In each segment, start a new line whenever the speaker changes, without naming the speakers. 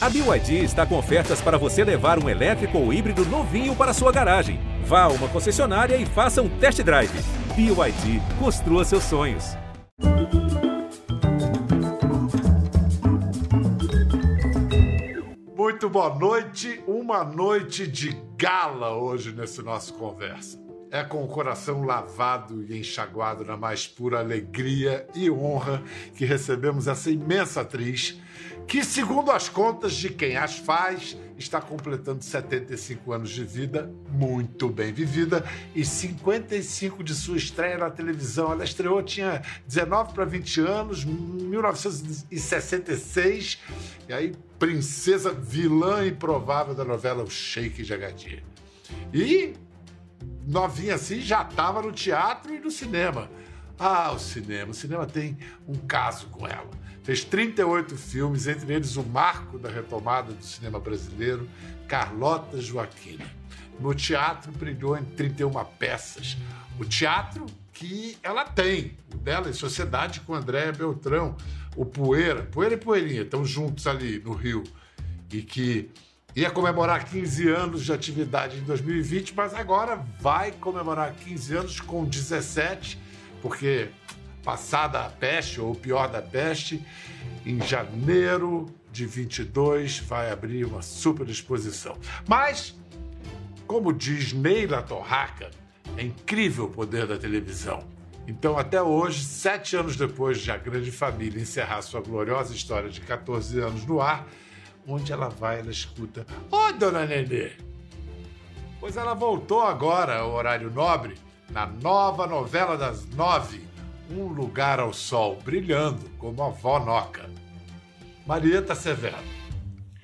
A BYD está com ofertas para você levar um elétrico ou híbrido novinho para sua garagem. Vá a uma concessionária e faça um test drive. BYD, construa seus sonhos.
Muito boa noite, uma noite de gala hoje nesse nosso conversa. É com o coração lavado e enxaguado na mais pura alegria e honra que recebemos essa imensa atriz que, segundo as contas de quem as faz, está completando 75 anos de vida, muito bem vivida, e 55 de sua estreia na televisão. Ela estreou, tinha 19 para 20 anos, 1966, e aí, princesa vilã improvável da novela O Sheik de Agadir. E, novinha assim, já estava no teatro e no cinema. Ah, o cinema. O cinema tem um caso com ela. Fez 38 filmes, entre eles o marco da retomada do cinema brasileiro, Carlota Joaquina. No teatro brilhou em 31 peças. O teatro que ela tem, o dela em sociedade com Andréa Beltrão, o Poeira, Poeira e Poeirinha, estão juntos ali no Rio, e que ia comemorar 15 anos de atividade em 2020, mas agora vai comemorar 15 anos com 17, porque passada a peste, ou pior da peste, em janeiro de 22 vai abrir uma super exposição. Mas, como diz Neila Torraca, é incrível o poder da televisão. Então, até hoje, sete anos depois de A Grande Família encerrar sua gloriosa história de 14 anos no ar, onde ela vai, ela escuta: Ô, oh, dona Nenê! Pois ela voltou agora ao horário nobre, na nova novela das nove, um lugar ao sol, brilhando como a vó Noca. Marieta Severo.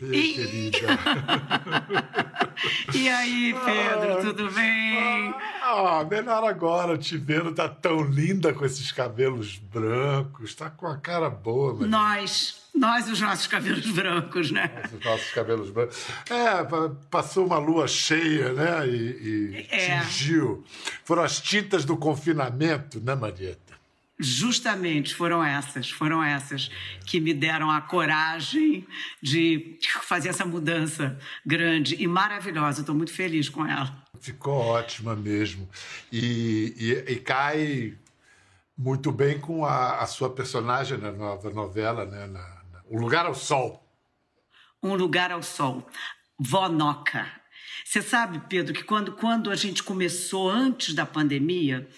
E... Querida. e aí, Pedro, ah, tudo bem?
Ah, melhor agora te vendo, tá tão linda com esses cabelos brancos, tá com a cara boa.
Marieta. Nós, nós os nossos cabelos brancos, né?
Nós, os nossos cabelos brancos. É, passou uma lua cheia, né? E, e é. tingiu. Foram as tintas do confinamento, né, Marieta?
Justamente foram essas, foram essas que me deram a coragem de fazer essa mudança grande e maravilhosa. Estou muito feliz com ela.
Ficou ótima mesmo. E, e, e cai muito bem com a, a, sua personagem na nova novela, né? Na, na, O Lugar ao Sol.
Um Lugar ao Sol. Vonoca. Você sabe, Pedro, que quando, quando a gente começou, antes da pandemia,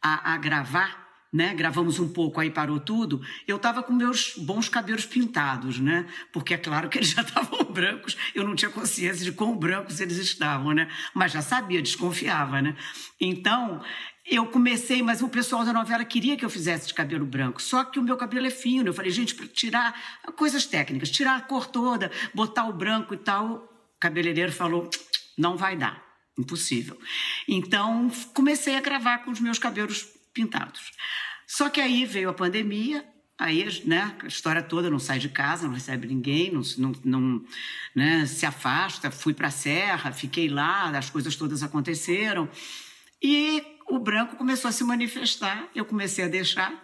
a, a gravar, né? Gravamos um pouco, aí parou tudo. Eu estava com meus bons cabelos pintados, né? Porque é claro que eles já estavam brancos. Eu não tinha consciência de quão brancos eles estavam, né? Mas já sabia, desconfiava, né? Então, eu comecei, mas o pessoal da novela queria que eu fizesse de cabelo branco. Só que o meu cabelo é fino. Eu falei, gente, para tirar coisas técnicas, tirar a cor toda, botar o branco e tal. O cabeleireiro falou, não vai dar, impossível. Então, comecei a gravar com os meus cabelos pintados. Só que aí veio a pandemia, aí né, a história toda, não sai de casa, não recebe ninguém, não, não, não né, se afasta, fui para a serra, fiquei lá, as coisas todas aconteceram. E o branco começou a se manifestar, eu comecei a deixar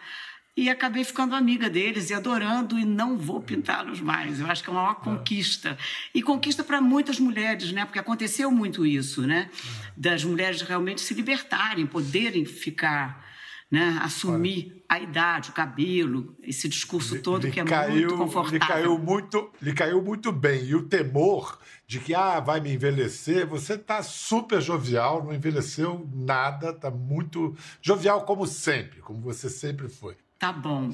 e acabei ficando amiga deles e adorando e não vou pintá-los mais. Eu acho que é uma maior conquista. E conquista para muitas mulheres, né? Porque aconteceu muito isso, né? Das mulheres realmente se libertarem, poderem ficar né, assumir a idade, o cabelo, esse discurso todo lhe, que é caiu, muito confortável.
Lhe caiu muito, lhe caiu muito bem. E o temor de que ah, vai me envelhecer, você está super jovial, não envelheceu nada, está muito jovial como sempre, como você sempre foi.
Tá bom.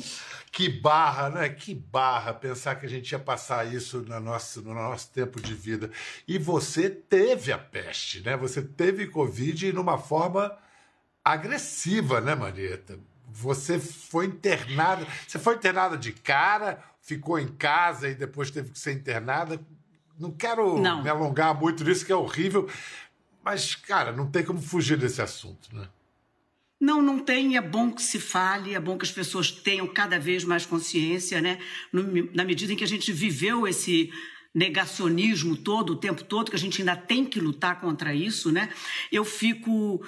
Que barra, né? Que barra pensar que a gente ia passar isso no nosso, no nosso tempo de vida. E você teve a peste, né? Você teve Covid numa forma agressiva, né, Marieta? Você foi internada, você foi internada de cara, ficou em casa e depois teve que ser internada. Não quero não. me alongar muito nisso, que é horrível, mas, cara, não tem como fugir desse assunto, né?
Não, não tem. É bom que se fale, é bom que as pessoas tenham cada vez mais consciência, né? na medida em que a gente viveu esse negacionismo todo, o tempo todo, que a gente ainda tem que lutar contra isso, né? Eu fico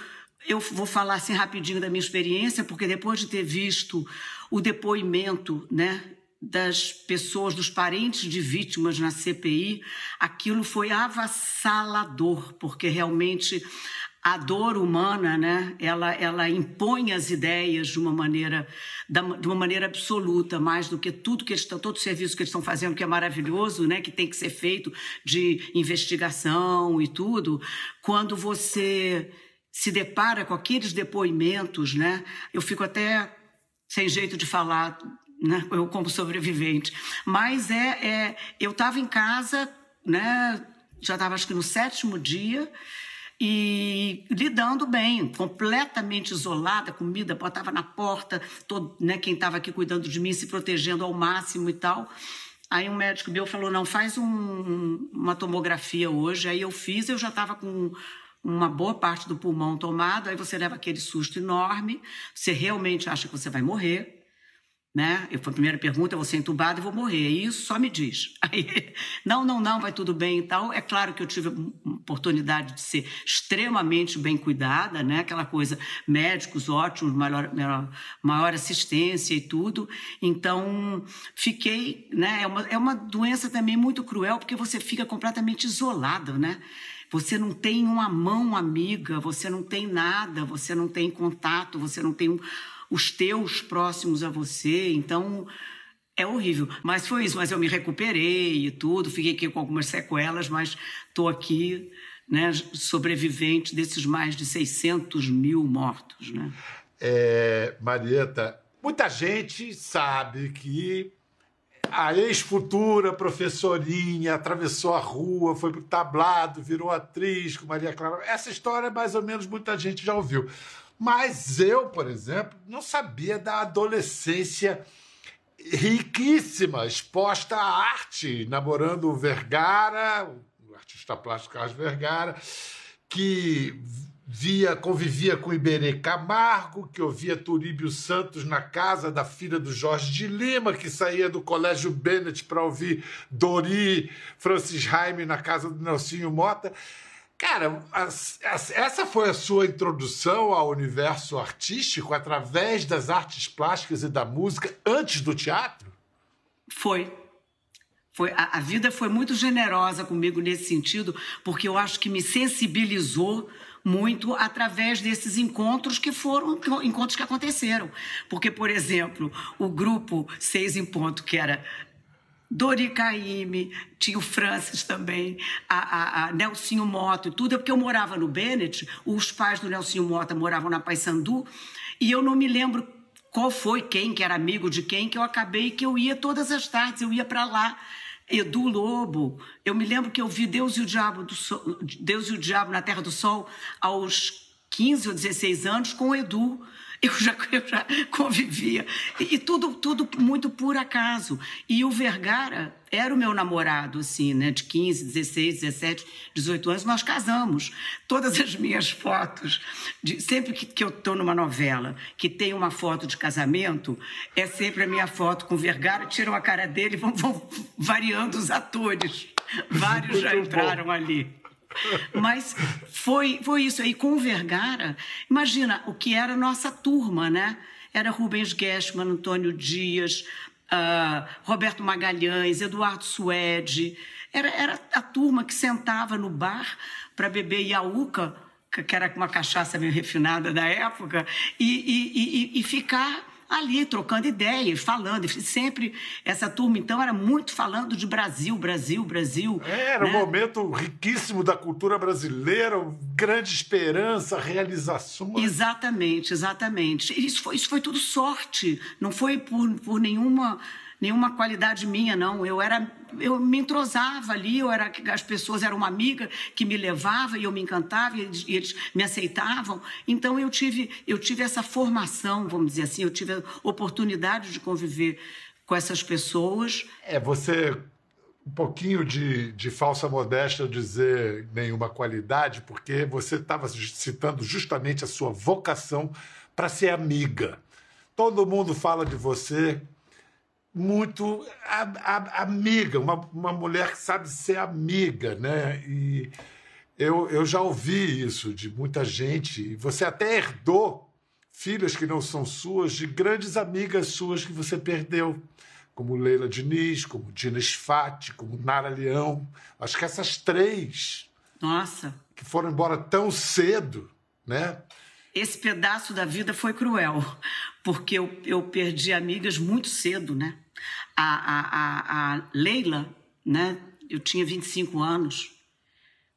eu vou falar assim rapidinho da minha experiência, porque depois de ter visto o depoimento, né, das pessoas, dos parentes de vítimas na CPI, aquilo foi avassalador, porque realmente a dor humana, né, ela, ela impõe as ideias de uma maneira de uma maneira absoluta, mais do que tudo que eles estão, todo o serviço que eles estão fazendo, que é maravilhoso, né, que tem que ser feito de investigação e tudo. Quando você se depara com aqueles depoimentos, né, eu fico até sem jeito de falar, né, eu como sobrevivente. Mas é, é eu estava em casa, né, já estava acho que no sétimo dia e lidando bem, completamente isolada, comida botava na porta, todo, né, quem estava aqui cuidando de mim se protegendo ao máximo e tal. Aí um médico meu falou: não, faz um, uma tomografia hoje. Aí eu fiz, eu já estava com uma boa parte do pulmão tomado. Aí você leva aquele susto enorme, você realmente acha que você vai morrer né? Eu, a primeira pergunta, eu vou ser entubado e vou morrer. Isso só me diz. Aí, não, não, não, vai tudo bem e tal. É claro que eu tive oportunidade de ser extremamente bem cuidada, né? Aquela coisa, médicos ótimos, maior, maior, maior assistência e tudo. Então, fiquei, né? É uma, é uma doença também muito cruel, porque você fica completamente isolado, né? Você não tem uma mão amiga, você não tem nada, você não tem contato, você não tem os teus próximos a você. Então, é horrível. Mas foi isso. Mas eu me recuperei e tudo. Fiquei aqui com algumas sequelas, mas estou aqui, né, sobrevivente desses mais de 600 mil mortos. Né?
É, Marieta, muita gente sabe que a ex-futura professorinha atravessou a rua, foi pro tablado, virou atriz com Maria Clara. Essa história, mais ou menos, muita gente já ouviu. Mas eu, por exemplo, não sabia da adolescência riquíssima, exposta à arte, namorando o Vergara, o artista plástico Carlos Vergara, que via, convivia com Iberê Camargo, que ouvia Turíbio Santos na casa da filha do Jorge de Lima, que saía do Colégio Bennett para ouvir Dori Francis Haime na casa do Nelsinho Mota. Cara, essa foi a sua introdução ao universo artístico através das artes plásticas e da música antes do teatro?
Foi. Foi, a, a, vida foi muito generosa comigo nesse sentido, porque eu acho que me sensibilizou muito através desses encontros que foram encontros que aconteceram. Porque, por exemplo, o grupo Seis em Ponto, que era Dori Caymmi, tinha o Francis também, a, a, a Nelsinho Mota e tudo, é porque eu morava no Bennett, os pais do Nelsinho Mota moravam na Paysandu, e eu não me lembro qual foi quem, que era amigo de quem, que eu acabei que eu ia todas as tardes, eu ia para lá. Edu Lobo, eu me lembro que eu vi Deus e o Diabo do Sol, Deus e o Diabo na Terra do Sol aos 15 ou 16 anos com o Edu eu já, eu já convivia. E tudo, tudo muito por acaso. E o Vergara era o meu namorado, assim, né? De 15, 16, 17, 18 anos, nós casamos. Todas as minhas fotos, de, sempre que, que eu estou numa novela que tem uma foto de casamento, é sempre a minha foto com o Vergara, tiram a cara dele e vão, vão variando os atores. Vários já entraram ali. Mas foi, foi isso aí. Com o Vergara, imagina o que era nossa turma, né? Era Rubens Gessman, Antônio Dias, uh, Roberto Magalhães, Eduardo Suede. Era, era a turma que sentava no bar para beber Iaúca, que era uma cachaça meio refinada da época, e, e, e, e ficar ali trocando ideias, falando. Sempre essa turma, então, era muito falando de Brasil, Brasil, Brasil.
É, era né? um momento riquíssimo da cultura brasileira, grande esperança, realizações.
Exatamente, exatamente. Isso foi, isso foi tudo sorte, não foi por, por nenhuma nenhuma qualidade minha, não. Eu era, eu me entrosava ali, eu era, as pessoas eram uma amiga que me levava e eu me encantava e eles, e eles, me aceitavam. Então eu tive, eu tive essa formação, vamos dizer assim, eu tive a oportunidade de conviver com essas pessoas.
É, você um pouquinho de, de falsa modéstia dizer nenhuma qualidade, porque você estava citando justamente a sua vocação para ser amiga. Todo mundo fala de você muito a, a, amiga, uma, uma mulher que sabe ser amiga, né? E eu, eu já ouvi isso de muita gente. Você até herdou filhas que não são suas, de grandes amigas suas que você perdeu. como Leila Diniz, como Dina Sfati, como Nara Leão. Acho que essas três.
Nossa.
Que foram embora tão cedo, né?
Esse pedaço da vida foi cruel, porque eu, eu perdi amigas muito cedo, né? A, a, a, Leila, né? Eu tinha 25 anos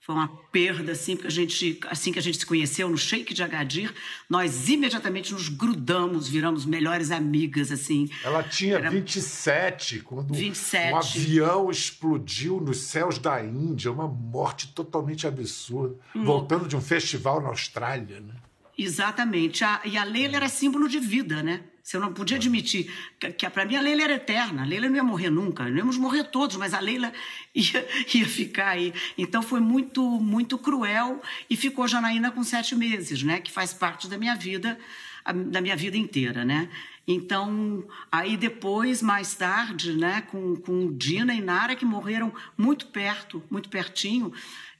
foi uma perda, assim, porque a gente, assim que a gente se conheceu no Shake de Agadir, nós imediatamente nos grudamos, viramos melhores amigas, assim.
Ela tinha Era... 27, quando
27.
um avião explodiu nos céus da Índia, uma morte totalmente absurda, hum. voltando de um festival na Austrália, né?
Exatamente. A, e a Leila era símbolo de vida, né? Você não podia admitir que, que para mim a Leila era eterna. A Leila não ia morrer nunca. Não íamos morrer todos, mas a Leila ia, ia ficar aí. Então foi muito, muito cruel e ficou Janaína com sete meses, né? Que faz parte da minha vida, da minha vida inteira, né? Então, aí depois, mais tarde, né, com, com Dina e Nara, que morreram muito perto, muito pertinho,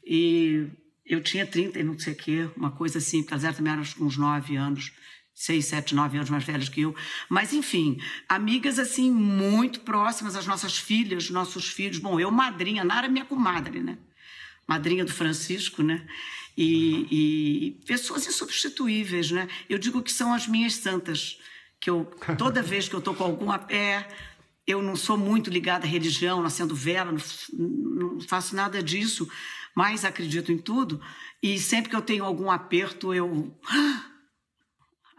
e eu tinha 30 e não sei o quê, uma coisa assim, porque elas também eram uns 9 anos seis, sete, nove anos mais velhos que eu. Mas, enfim, amigas, assim, muito próximas, as nossas filhas, nossos filhos. Bom, eu madrinha, Nara é minha comadre, né? Madrinha do Francisco, né? E, e pessoas insubstituíveis, né? Eu digo que são as minhas santas, que eu, toda vez que eu estou com algum pé, eu não sou muito ligada à religião, não acendo vela, não, não faço nada disso, mas acredito em tudo. E sempre que eu tenho algum aperto, eu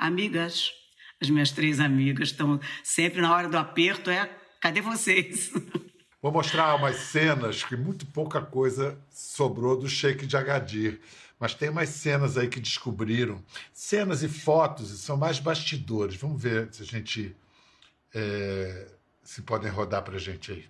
amigas, as minhas três amigas estão sempre na hora do aperto, é cadê vocês?
Vou mostrar umas cenas que muito pouca coisa sobrou do Sheik de Agadir. Mas tem umas cenas aí que descobriram. Cenas e fotos, são mais bastidores. Vamos ver se a gente. É, se podem rodar pra gente aí.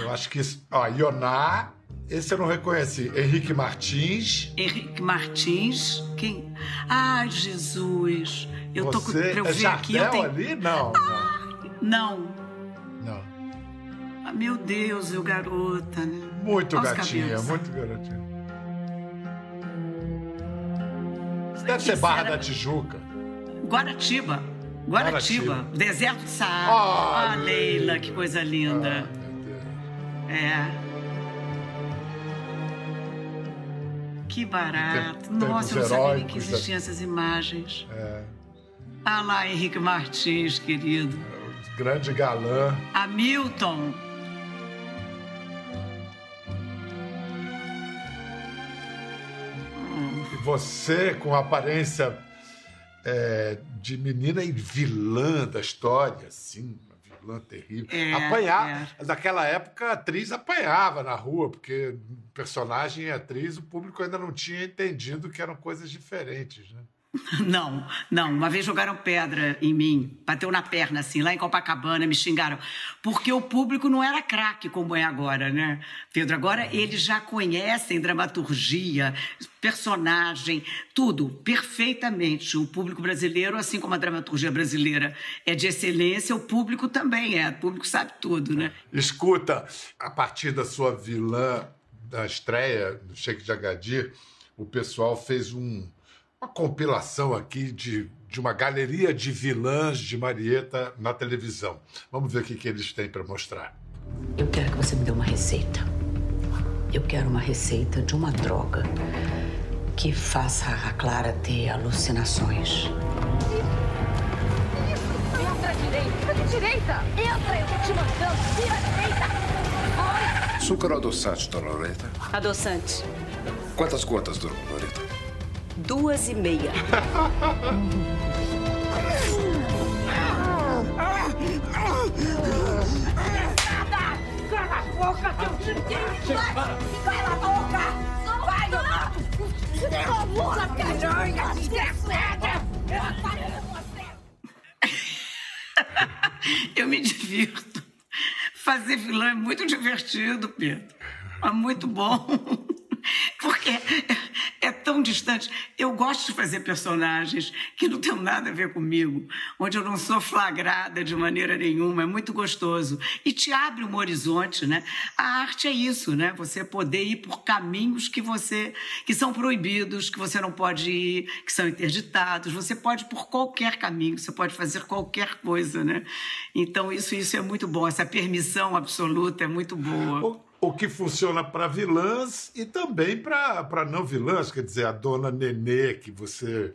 Eu acho que isso. Ó, Ioná esse eu não reconheci. Henrique Martins.
Henrique Martins. Quem? Ai, Jesus. Eu
Você
tô com. Pra eu
é
ver aqui. Eu
tenho... ali? Não.
Não.
Não.
Ah, meu Deus, eu garota, né?
Muito Olha gatinha, muito garotinha. Isso deve ser Barra da Tijuca.
Guaratiba. Guaratiba. Guaratiba. Deserto de Saara. Ah, ah Leila, que coisa linda. Ah, é. Que barato. Nossa, eu não sabia que existiam da... essas imagens. É. Ah lá, Henrique Martins, querido.
É, o grande galã.
Hamilton.
E você, com a aparência é, de menina e vilã da história, assim, vilã terrível. É, Apanhar. É. Naquela época, a atriz apanhava na rua, porque personagem e atriz, o público ainda não tinha entendido que eram coisas diferentes, né?
Não, não. Uma vez jogaram pedra em mim, bateu na perna, assim, lá em Copacabana, me xingaram. Porque o público não era craque como é agora, né, Pedro? Agora eles já conhecem dramaturgia, personagem, tudo perfeitamente. O público brasileiro, assim como a dramaturgia brasileira é de excelência, o público também é. O público sabe tudo, né?
Escuta, a partir da sua vilã da estreia do Sheik de Agadir, o pessoal fez um uma compilação aqui de, de uma galeria de vilãs de Marieta na televisão. Vamos ver o que, que eles têm para mostrar.
Eu quero que você me dê uma receita. Eu quero uma receita de uma droga que faça a Clara ter alucinações.
Entra direita! Entra direita! Entra, eu tô te mandando! Vira direita! Vai!
Açúcar ou adoçante, dona Loreta?
Adoçante.
Quantas gotas, dona Loreta?
Duas e meia. Cala a boca, seu chiquinho! Cala a boca! Vai! Cala a boca, piranha desgraçada!
Eu me divirto. Fazer vilão é muito divertido, Pedro. É muito bom. Porque é tão distantes. Eu gosto de fazer personagens que não têm nada a ver comigo, onde eu não sou flagrada de maneira nenhuma, é muito gostoso. E te abre um horizonte, né? A arte é isso, né? Você poder ir por caminhos que você que são proibidos, que você não pode ir, que são interditados. Você pode ir por qualquer caminho, você pode fazer qualquer coisa, né? Então isso isso é muito bom, essa permissão absoluta é muito boa
o que funciona para vilãs e também para não vilãs, quer dizer, a dona Nenê, que você,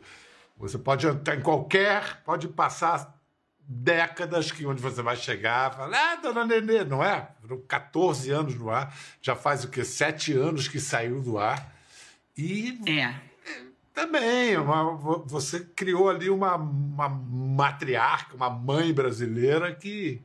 você pode entrar em qualquer, pode passar décadas que onde você vai chegar, falar, ah, dona Nenê, não é? Foram 14 anos no ar, já faz o quê? Sete anos que saiu do ar. E
é.
também, uma, você criou ali uma, uma matriarca, uma mãe brasileira que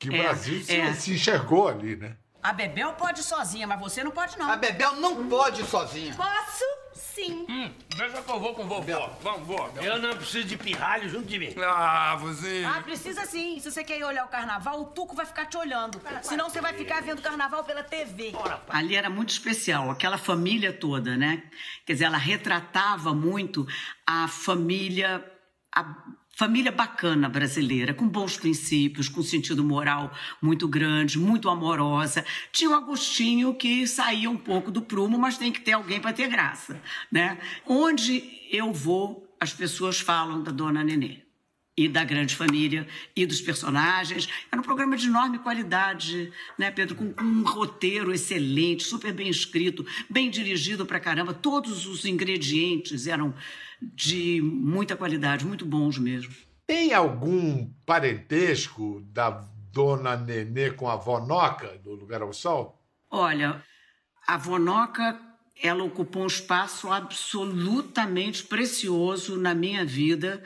que o é, Brasil se, é. se enxergou ali, né?
A Bebel pode ir sozinha, mas você não pode, não.
A Bebel não pode ir sozinha.
Posso? Sim.
Hum, deixa que eu vou com vovó. Vamos, vó.
Eu não preciso de pirralho junto de mim.
Ah, você...
Ah, precisa sim. Se você quer ir olhar o carnaval, o Tuco vai ficar te olhando. Senão você vai ficar vendo o carnaval pela TV.
Ali era muito especial, aquela família toda, né? Quer dizer, ela retratava muito a família... A família bacana brasileira, com bons princípios, com sentido moral muito grande, muito amorosa. Tinha o Agostinho que saía um pouco do prumo, mas tem que ter alguém para ter graça, né? Onde eu vou, as pessoas falam da Dona Nenê e da grande família e dos personagens. Era um programa de enorme qualidade, né, Pedro? Com, com um roteiro excelente, super bem escrito, bem dirigido para caramba. Todos os ingredientes eram de muita qualidade, muito bons mesmo.
Tem algum parentesco da dona Nenê com a Vonoca, do Lugar ao Sol?
Olha, a Vonoca, ela ocupou um espaço absolutamente precioso na minha vida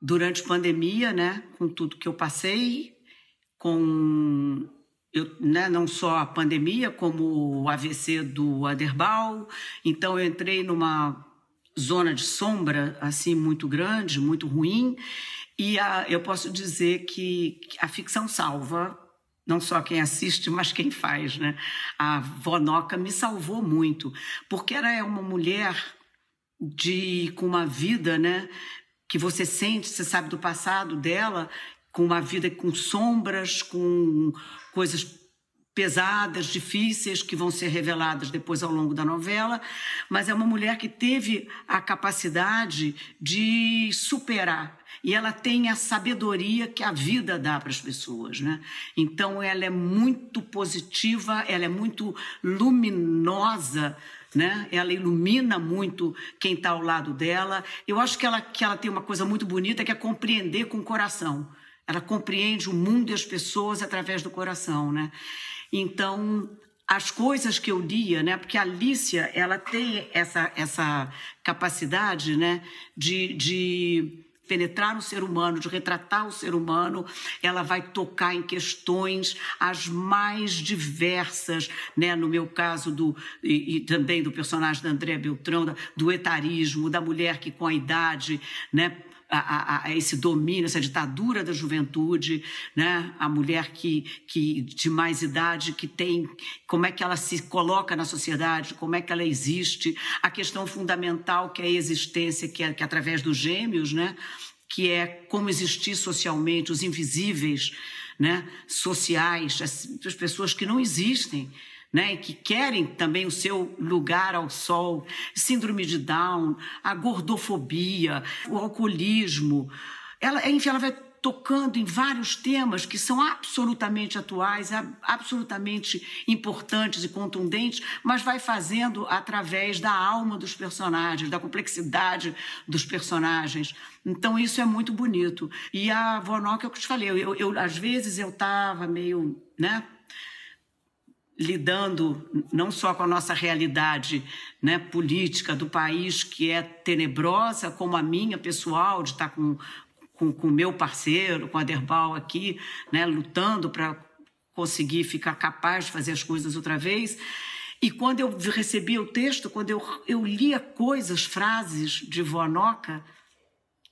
durante a pandemia, né? Com tudo que eu passei, com eu, né, não só a pandemia, como o AVC do Aderbal. Então, eu entrei numa zona de sombra assim muito grande, muito ruim, e a, eu posso dizer que a ficção salva não só quem assiste, mas quem faz, né? A Vonoca me salvou muito, porque ela é uma mulher de com uma vida, né, que você sente, você sabe do passado dela, com uma vida com sombras, com coisas pesadas, difíceis, que vão ser reveladas depois ao longo da novela, mas é uma mulher que teve a capacidade de superar. E ela tem a sabedoria que a vida dá para as pessoas, né? Então ela é muito positiva, ela é muito luminosa, né? Ela ilumina muito quem está ao lado dela. Eu acho que ela, que ela tem uma coisa muito bonita que é compreender com o coração. Ela compreende o mundo e as pessoas através do coração, né? Então, as coisas que eu lia, né? Porque a Alicia, ela tem essa, essa capacidade, né? De, de penetrar no ser humano, de retratar o ser humano, ela vai tocar em questões as mais diversas, né? No meu caso do e, e também do personagem da André Beltrão, do etarismo, da mulher que com a idade, né? A, a, esse domínio, essa ditadura da juventude, né? a mulher que, que de mais idade, que tem, como é que ela se coloca na sociedade, como é que ela existe, a questão fundamental que é a existência, que é, que é através dos gêmeos, né? que é como existir socialmente, os invisíveis né? sociais, as, as pessoas que não existem né, que querem também o seu lugar ao sol, síndrome de Down, a gordofobia, o alcoolismo. Ela, enfim, ela vai tocando em vários temas que são absolutamente atuais, absolutamente importantes e contundentes, mas vai fazendo através da alma dos personagens, da complexidade dos personagens. Então isso é muito bonito. E a Vonoc, é que eu te falei, eu, eu às vezes eu estava meio, né, lidando não só com a nossa realidade né, política do país, que é tenebrosa, como a minha pessoal, de estar com o com, meu parceiro, com a Derbal aqui, né, lutando para conseguir ficar capaz de fazer as coisas outra vez. E quando eu recebia o texto, quando eu, eu lia coisas, frases de Vonoca,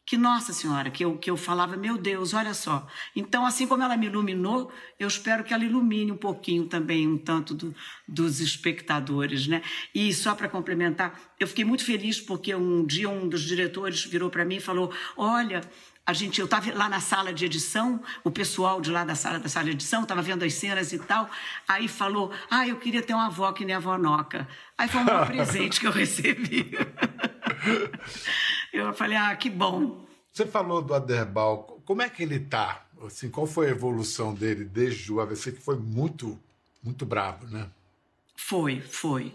que, nossa senhora, que eu, que eu falava, meu Deus, olha só. Então, assim como ela me iluminou, eu espero que ela ilumine um pouquinho também, um tanto do, dos espectadores, né? E só para complementar, eu fiquei muito feliz porque um dia um dos diretores virou para mim e falou: Olha, a gente, eu estava lá na sala de edição, o pessoal de lá da sala da sala de edição estava vendo as cenas e tal, aí falou: Ah, eu queria ter uma avó que nem a avó Noca. Aí foi um presente que eu recebi. eu falei: Ah, que bom.
Você falou do Aderbal, como é que ele está? Assim, qual foi a evolução dele desde o AVC, que foi muito, muito brabo, né?
Foi, foi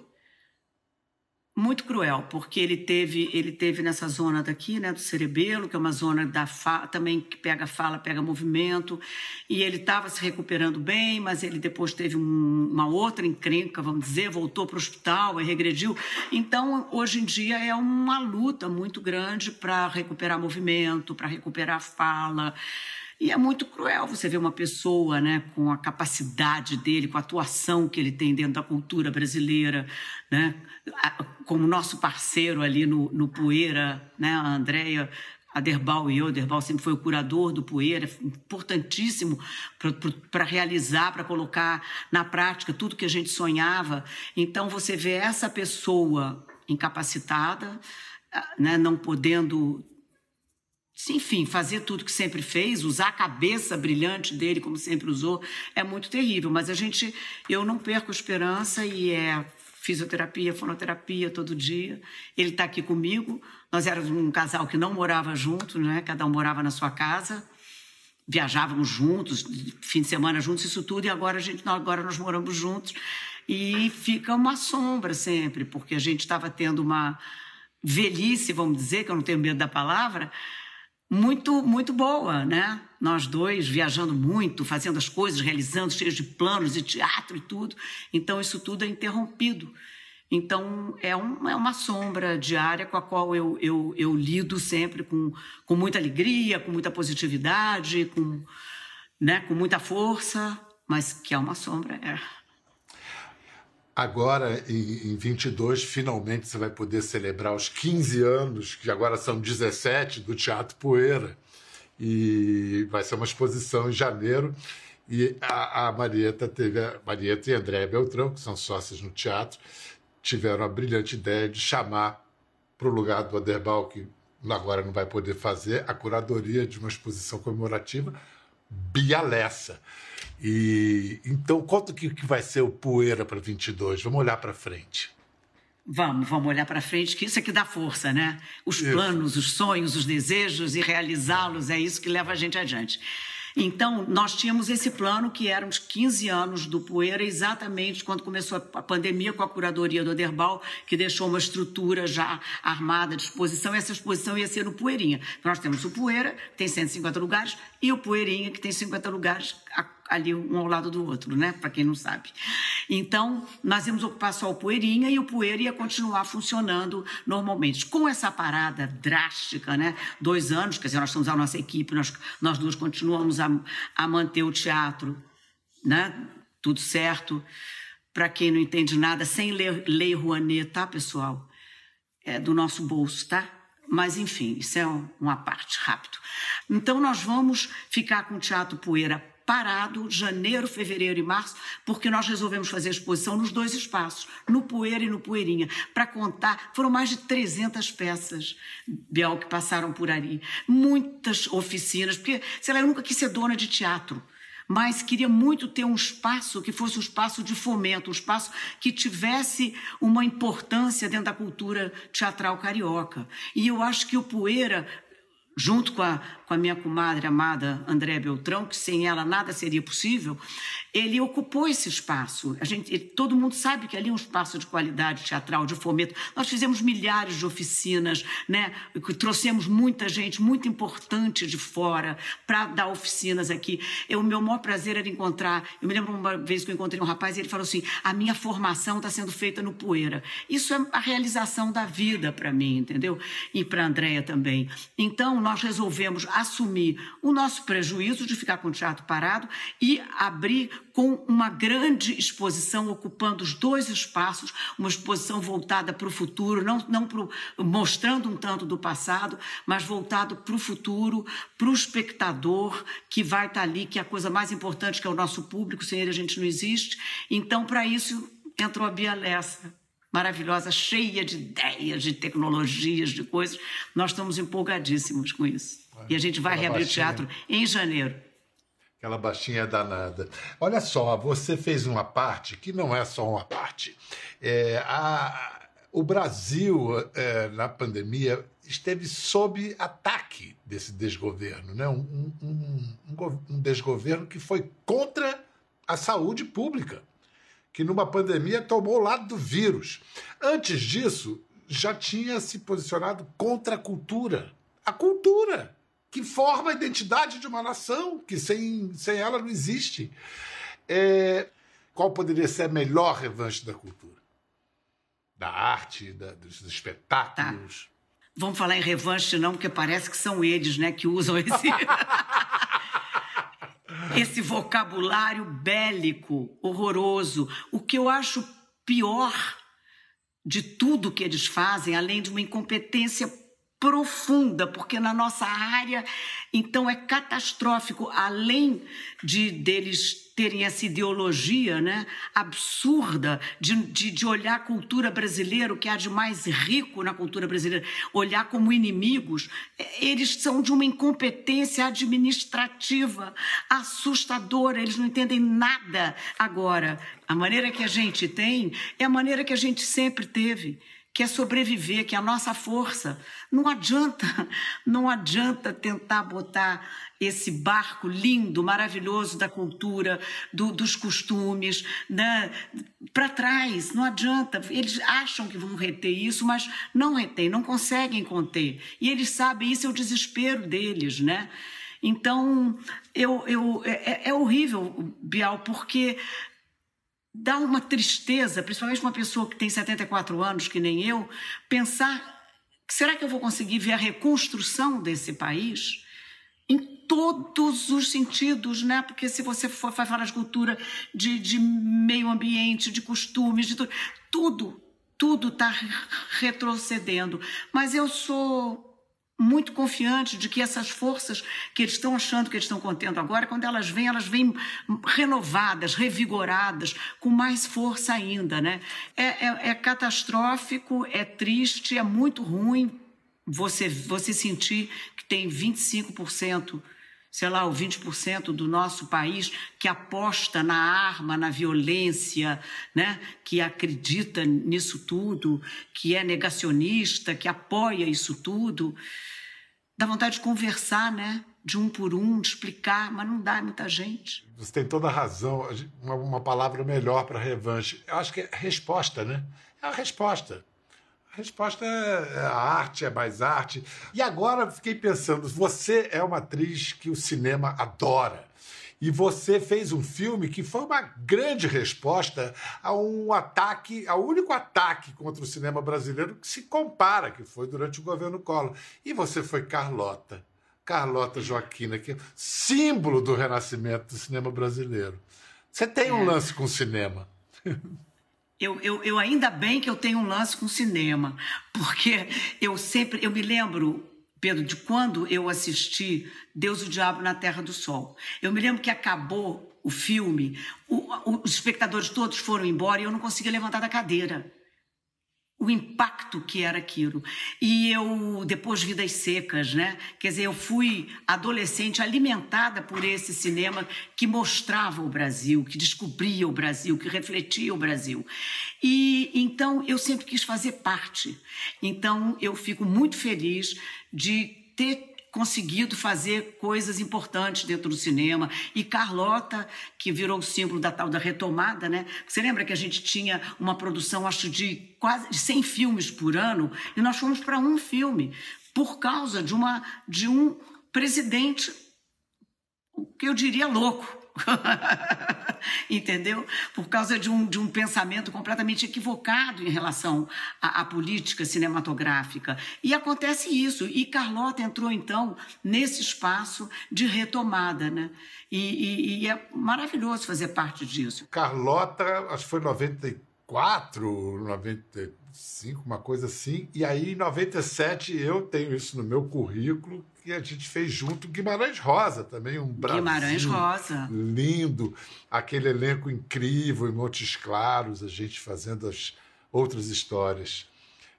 muito cruel, porque ele teve, ele teve nessa zona daqui, né, do cerebelo, que é uma zona da fa também que pega fala, pega movimento, e ele estava se recuperando bem, mas ele depois teve um, uma outra encrenca, vamos dizer, voltou para o hospital e regrediu. Então, hoje em dia é uma luta muito grande para recuperar movimento, para recuperar fala. E é muito cruel você ver uma pessoa né, com a capacidade dele, com a atuação que ele tem dentro da cultura brasileira, né, como nosso parceiro ali no, no Poeira, né, a Andrea Aderbal e eu, Aderbal sempre foi o curador do Poeira, importantíssimo para realizar, para colocar na prática tudo que a gente sonhava. Então, você vê essa pessoa incapacitada, né, não podendo enfim, fazer tudo que sempre fez, usar a cabeça brilhante dele como sempre usou, é muito terrível. Mas a gente, eu não perco esperança e é fisioterapia, fonoterapia todo dia. Ele está aqui comigo. Nós éramos um casal que não morava junto, né? Cada um morava na sua casa. Viajávamos juntos, fim de semana juntos, isso tudo. E agora a gente, agora nós moramos juntos e fica uma sombra sempre, porque a gente estava tendo uma velhice, vamos dizer, que eu não tenho medo da palavra muito muito boa, né? Nós dois viajando muito, fazendo as coisas, realizando, cheios de planos de teatro e tudo. Então isso tudo é interrompido. Então é, um, é uma sombra diária com a qual eu, eu, eu lido sempre com, com muita alegria, com muita positividade, com, né, com muita força, mas que é uma sombra. É.
Agora, em, em 22, finalmente você vai poder celebrar os 15 anos, que agora são 17, do Teatro Poeira. E vai ser uma exposição em janeiro. E a, a Marieta teve, a Marieta e a Andréa Beltrão, que são sócias no teatro, tiveram a brilhante ideia de chamar para o lugar do Aderbal, que agora não vai poder fazer, a curadoria de uma exposição comemorativa Bialessa. E então, quanto que, que vai ser o Poeira para 22? Vamos olhar para frente.
Vamos, vamos olhar para frente, que isso é que dá força, né? Os isso. planos, os sonhos, os desejos e realizá-los é isso que leva a gente adiante. Então, nós tínhamos esse plano que eram os 15 anos do Poeira, exatamente quando começou a pandemia com a curadoria do Oderbal, que deixou uma estrutura já armada à disposição. Essa exposição ia ser no Poeirinha. Nós temos o Poeira, que tem 150 lugares, e o Poeirinha, que tem 50 lugares ali um ao lado do outro, né? Para quem não sabe. Então, nós íamos ocupar só o Poeirinha e o Poeira ia continuar funcionando normalmente. Com essa parada drástica, né? Dois anos, quer dizer, nós estamos a nossa equipe, nós, nós duas continuamos a, a manter o teatro, né? Tudo certo. Para quem não entende nada, sem ler Lei Rouanet, tá, pessoal? É do nosso bolso, tá? Mas, enfim, isso é uma parte rápido. Então, nós vamos ficar com o Teatro Poeira parado janeiro, fevereiro e março, porque nós resolvemos fazer exposição nos dois espaços, no Poeira e no Poeirinha, para contar. Foram mais de 300 peças, Biel, que passaram por ali. Muitas oficinas, porque, sei lá, eu nunca quis ser dona de teatro mas queria muito ter um espaço que fosse um espaço de fomento, um espaço que tivesse uma importância dentro da cultura teatral carioca. E eu acho que o Poeira junto com a, com a minha comadre amada André Beltrão, que sem ela nada seria possível, ele ocupou esse espaço. A gente, ele, todo mundo sabe que ali é um espaço de qualidade teatral, de fomento. Nós fizemos milhares de oficinas, né? trouxemos muita gente muito importante de fora para dar oficinas aqui. Eu, o meu maior prazer era encontrar. Eu me lembro uma vez que eu encontrei um rapaz e ele falou assim: a minha formação está sendo feita no Poeira. Isso é a realização da vida para mim, entendeu? E para a Andréia também. Então, nós resolvemos assumir o nosso prejuízo de ficar com o teatro parado e abrir com uma grande exposição ocupando os dois espaços, uma exposição voltada para o futuro, não, não pro, mostrando um tanto do passado, mas voltado para o futuro, para o espectador que vai estar ali, que é a coisa mais importante, que é o nosso público, sem ele a gente não existe. Então, para isso, entrou a Bia Lessa maravilhosa, cheia de ideias, de tecnologias, de coisas. Nós estamos empolgadíssimos com isso. e a gente vai reabrir o teatro em janeiro.
Aquela baixinha danada. Olha só, você fez uma parte que não é só uma parte. É, a, o Brasil, é, na pandemia, esteve sob ataque desse desgoverno, né? um, um, um, um desgoverno que foi contra a saúde pública que numa pandemia tomou o lado do vírus. Antes disso, já tinha se posicionado contra a cultura. A cultura, que forma a identidade de uma nação, que sem, sem ela não existe. É, qual poderia ser a melhor revanche da cultura? Da arte, da, dos espetáculos? Tá.
Vamos falar em revanche, não, porque parece que são eles né, que usam esse. esse vocabulário bélico, horroroso. O que eu acho pior de tudo que eles fazem, além de uma incompetência profunda, porque na nossa área, então é catastrófico, além de deles terem essa ideologia né, absurda de, de, de, olhar a cultura brasileira, o que há de mais rico na cultura brasileira, olhar como inimigos, eles são de uma incompetência administrativa assustadora, eles não entendem nada agora. A maneira que a gente tem é a maneira que a gente sempre teve que é sobreviver, que é a nossa força. Não adianta, não adianta tentar botar esse barco lindo, maravilhoso da cultura, do, dos costumes, né, para trás. Não adianta. Eles acham que vão reter isso, mas não retém, não conseguem conter. E eles sabem, isso é o desespero deles, né? Então, eu, eu, é, é horrível, Bial, porque dá uma tristeza, principalmente uma pessoa que tem 74 anos, que nem eu, pensar: será que eu vou conseguir ver a reconstrução desse país? Em todos os sentidos, né? Porque se você for falar de cultura, de, de meio ambiente, de costumes, de tudo, tudo, tudo está retrocedendo. Mas eu sou muito confiante de que essas forças que eles estão achando que eles estão contendo agora, quando elas vêm, elas vêm renovadas, revigoradas, com mais força ainda, né? É, é, é catastrófico, é triste, é muito ruim você, você sentir que tem 25% sei lá, o 20% do nosso país que aposta na arma, na violência, né? que acredita nisso tudo, que é negacionista, que apoia isso tudo. Dá vontade de conversar, né? De um por um, de explicar, mas não dá muita gente.
Você tem toda a razão. Uma, uma palavra melhor para revanche. Eu acho que é resposta, né? É a resposta. A resposta é, é a arte, é mais arte. E agora fiquei pensando, você é uma atriz que o cinema adora. E você fez um filme que foi uma grande resposta a um ataque, ao único ataque contra o cinema brasileiro que se compara, que foi durante o governo Collor. E você foi Carlota. Carlota Joaquina, que é símbolo do renascimento do cinema brasileiro. Você tem um é. lance com o cinema.
Eu, eu, eu ainda bem que eu tenho um lance com cinema, porque eu sempre, eu me lembro, Pedro, de quando eu assisti Deus o Diabo na Terra do Sol. Eu me lembro que acabou o filme, o, o, os espectadores todos foram embora e eu não conseguia levantar da cadeira o impacto que era aquilo. E eu, depois Vidas Secas, né? Quer dizer, eu fui adolescente alimentada por esse cinema que mostrava o Brasil, que descobria o Brasil, que refletia o Brasil. E então eu sempre quis fazer parte. Então eu fico muito feliz de ter conseguido fazer coisas importantes dentro do cinema. E Carlota, que virou o símbolo da tal da retomada, né? Você lembra que a gente tinha uma produção, acho, de quase 100 filmes por ano, e nós fomos para um filme por causa de, uma, de um presidente, que eu diria louco Entendeu? Por causa de um, de um pensamento completamente equivocado em relação à, à, política cinematográfica. E acontece isso. E Carlota entrou, então, nesse espaço de retomada, né? E, e, e é maravilhoso fazer parte disso.
Carlota, acho que foi 94, 95, uma coisa assim. E aí, em 97, eu tenho isso no meu currículo, que a gente fez junto Guimarães Rosa também, um Brasil
Guimarães Rosa.
lindo, aquele elenco incrível em Montes Claros, a gente fazendo as outras histórias.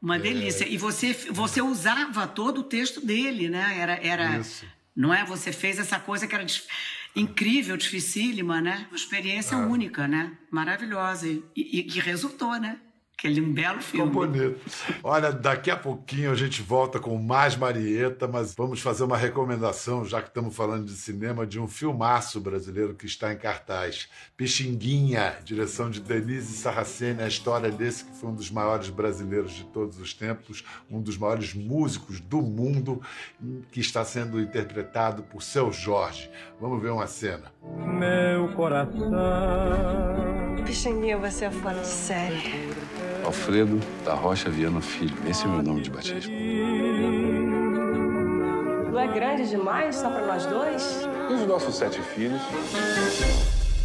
Uma delícia. É... E você, você usava todo o texto dele, né? Era, era Isso. não é? Você fez essa coisa que era incrível, dificílima, né? Uma experiência é. única, né? Maravilhosa e, e que resultou, né? Aquele um belo filme.
Ficou bonito. Olha, daqui a pouquinho a gente volta com mais Marieta, mas vamos fazer uma recomendação, já que estamos falando de cinema, de um filmaço brasileiro que está em cartaz. Pixinguinha, direção de Denise Sarraceni, a história desse que foi um dos maiores brasileiros de todos os tempos, um dos maiores músicos do mundo, que está sendo interpretado por Seu Jorge. Vamos ver uma cena.
Meu coração.
Pixinguinha, você é fora de série.
Alfredo da Rocha Viana Filho. Esse é o meu nome de batismo.
Não é grande demais só para nós dois?
E os nossos sete filhos?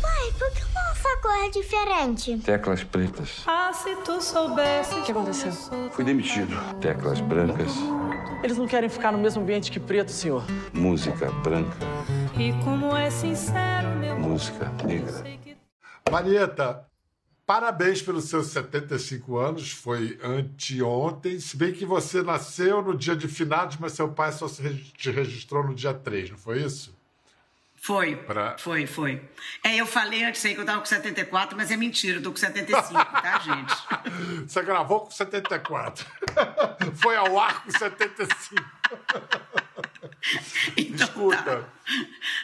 Pai, por que uma sacola é diferente?
Teclas pretas.
Ah, se tu soubesse. O que aconteceu?
Fui demitido. Teclas brancas.
Eles não querem ficar no mesmo ambiente que preto, senhor.
Música branca.
E como é sincero, meu
Música negra.
Marieta, Parabéns pelos seus 75 anos, foi anteontem, se bem que você nasceu no dia de finados, mas seu pai só te registrou no dia 3, não foi isso?
Foi, pra... foi, foi. É, eu falei antes aí que eu tava com 74, mas é mentira, eu tô com 75, tá, gente?
Você gravou com 74. foi ao ar com 75. Então, Escuta, tá.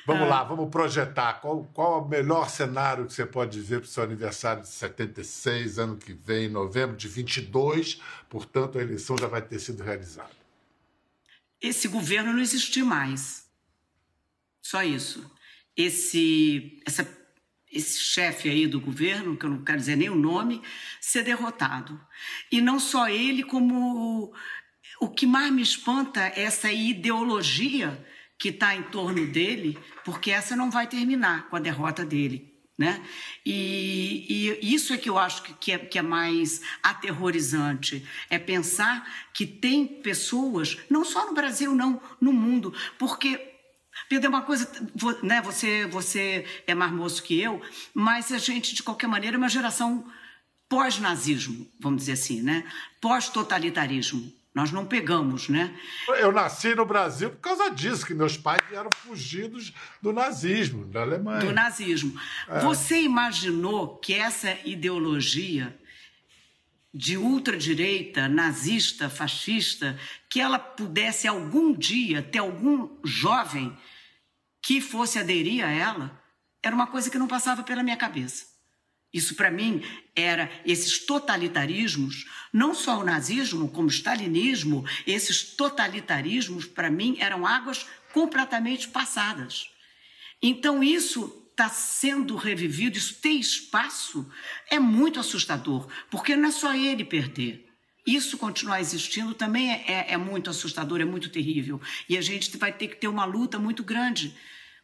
vamos ah. lá, vamos projetar. Qual, qual é o melhor cenário que você pode ver para o seu aniversário de 76, ano que vem, novembro de 22? Portanto, a eleição já vai ter sido realizada.
Esse governo não existir mais. Só isso. Esse, essa, esse chefe aí do governo, que eu não quero dizer nem o nome, ser derrotado. E não só ele, como o que mais me espanta é essa ideologia que está em torno dele, porque essa não vai terminar com a derrota dele. Né? E, e isso é que eu acho que, é, que é mais aterrorizante, é pensar que tem pessoas, não só no Brasil, não, no mundo, porque Pedro, é uma coisa, né? Você, você é mais moço que eu, mas a gente, de qualquer maneira, é uma geração pós-nazismo, vamos dizer assim, né? Pós-totalitarismo. Nós não pegamos, né?
Eu nasci no Brasil por causa disso, que meus pais vieram fugidos do nazismo, da Alemanha.
Do nazismo. É. Você imaginou que essa ideologia de ultradireita, nazista, fascista, que ela pudesse algum dia ter algum jovem que fosse aderir a ela? Era uma coisa que não passava pela minha cabeça. Isso, para mim, era esses totalitarismos, não só o nazismo, como o stalinismo, esses totalitarismos, para mim, eram águas completamente passadas. Então, isso está sendo revivido, isso tem espaço, é muito assustador, porque não é só ele perder. Isso continuar existindo também é, é, é muito assustador, é muito terrível. E a gente vai ter que ter uma luta muito grande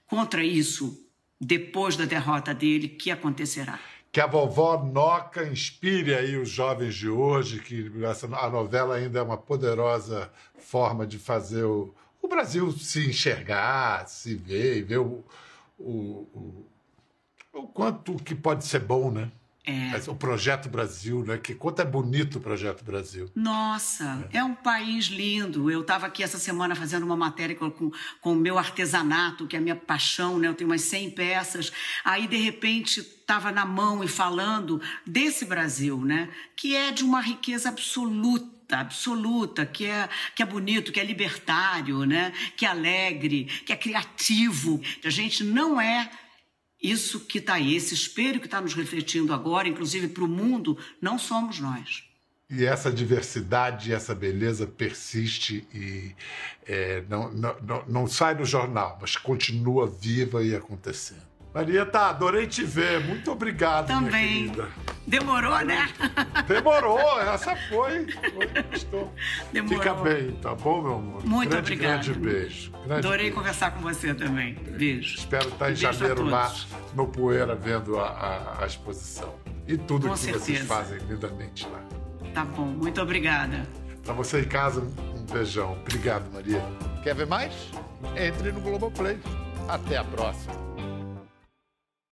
contra isso depois da derrota dele, que acontecerá
que a vovó Noca inspire aí os jovens de hoje, que essa, a novela ainda é uma poderosa forma de fazer o, o Brasil se enxergar, se ver e ver o, o, o, o quanto que pode ser bom, né? É. O Projeto Brasil, né? Que quanto é bonito o Projeto Brasil.
Nossa, é, é um país lindo. Eu estava aqui essa semana fazendo uma matéria com, com o meu artesanato, que é a minha paixão, né? Eu tenho umas 100 peças. Aí, de repente, estava na mão e falando desse Brasil, né? Que é de uma riqueza absoluta absoluta, que é, que é bonito, que é libertário, né? que é alegre, que é criativo. A gente não é isso que está aí, esse espelho que está nos refletindo agora, inclusive para o mundo, não somos nós.
E essa diversidade, essa beleza persiste e é, não, não, não, não sai do jornal, mas continua viva e acontecendo. Marieta, adorei te ver. Muito obrigado,
Também.
minha querida.
Demorou, né?
Demorou, essa foi. foi gostou.
Demorou.
Fica bem, tá bom, meu amor?
Muito
grande,
obrigada.
Grande beijo. Grande
Adorei
beijo.
conversar com você também. Beijo.
Espero estar em
Beijo
janeiro lá no Poeira vendo a, a- a exposição. E tudo
Com
que vocês
certeza.
fazem lindamente lá.
Tá bom, muito obrigada.
Pra você em casa, um beijão. Obrigado, Maria. Quer ver mais? Entre no Globoplay. Até a próxima.